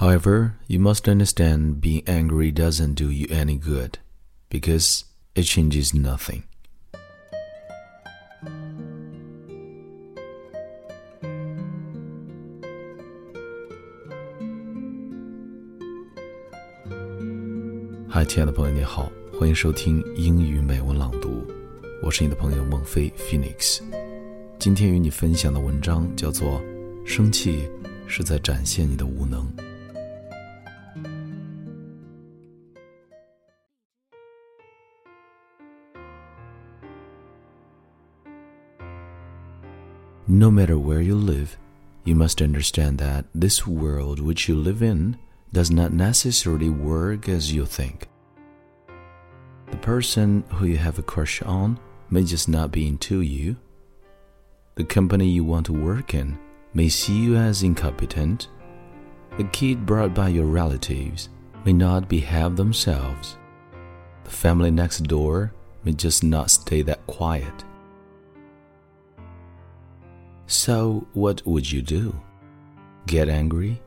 However, you must understand being angry doesn't do you any good because it changes nothing. 嗨，亲爱的朋友，你好，欢迎收听英语美文朗读，我是你的朋友孟非 Phoenix。今天与你分享的文章叫做《生气是在展现你的无能》。No matter where you live, you must understand that this world which you live in does not necessarily work as you think. The person who you have a crush on may just not be into you. The company you want to work in may see you as incompetent. The kid brought by your relatives may not behave themselves. The family next door may just not stay that quiet. So, what would you do? Get angry?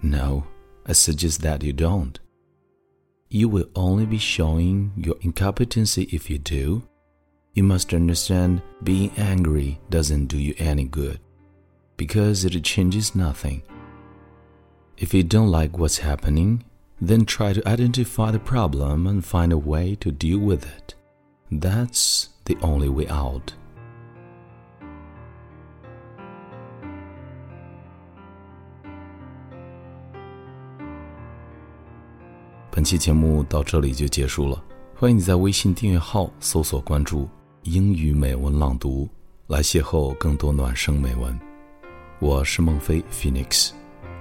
No, I suggest that you don't. You will only be showing your incompetency if you do. You must understand being angry doesn't do you any good because it changes nothing. If you don't like what's happening, then try to identify the problem and find a way to deal with it. That's the only way out. 本期节目到这里就结束了，欢迎你在微信订阅号搜索关注“英语美文朗读”，来邂逅更多暖声美文。我是孟非 Phoenix，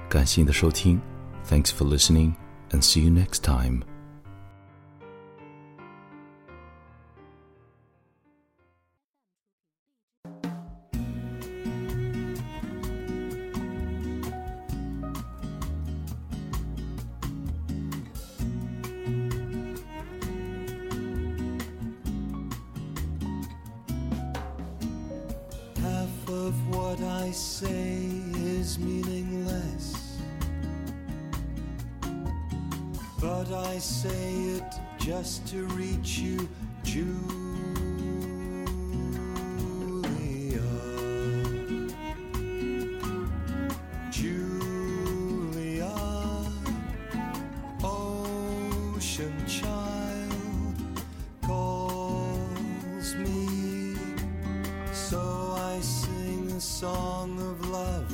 感谢你的收听，Thanks for listening and see you next time. I say is meaningless. But I say it just to reach you, Julia. Julia, ocean child calls me, so song of love,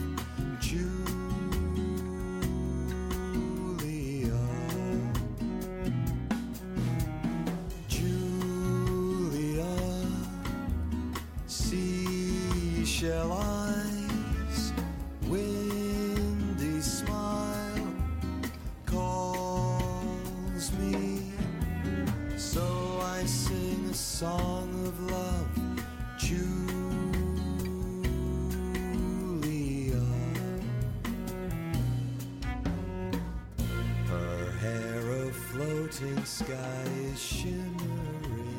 Julia. Julia, seashell eyes, windy smile calls me, so I sing a song of love, Julia. Floating sky is shimmering.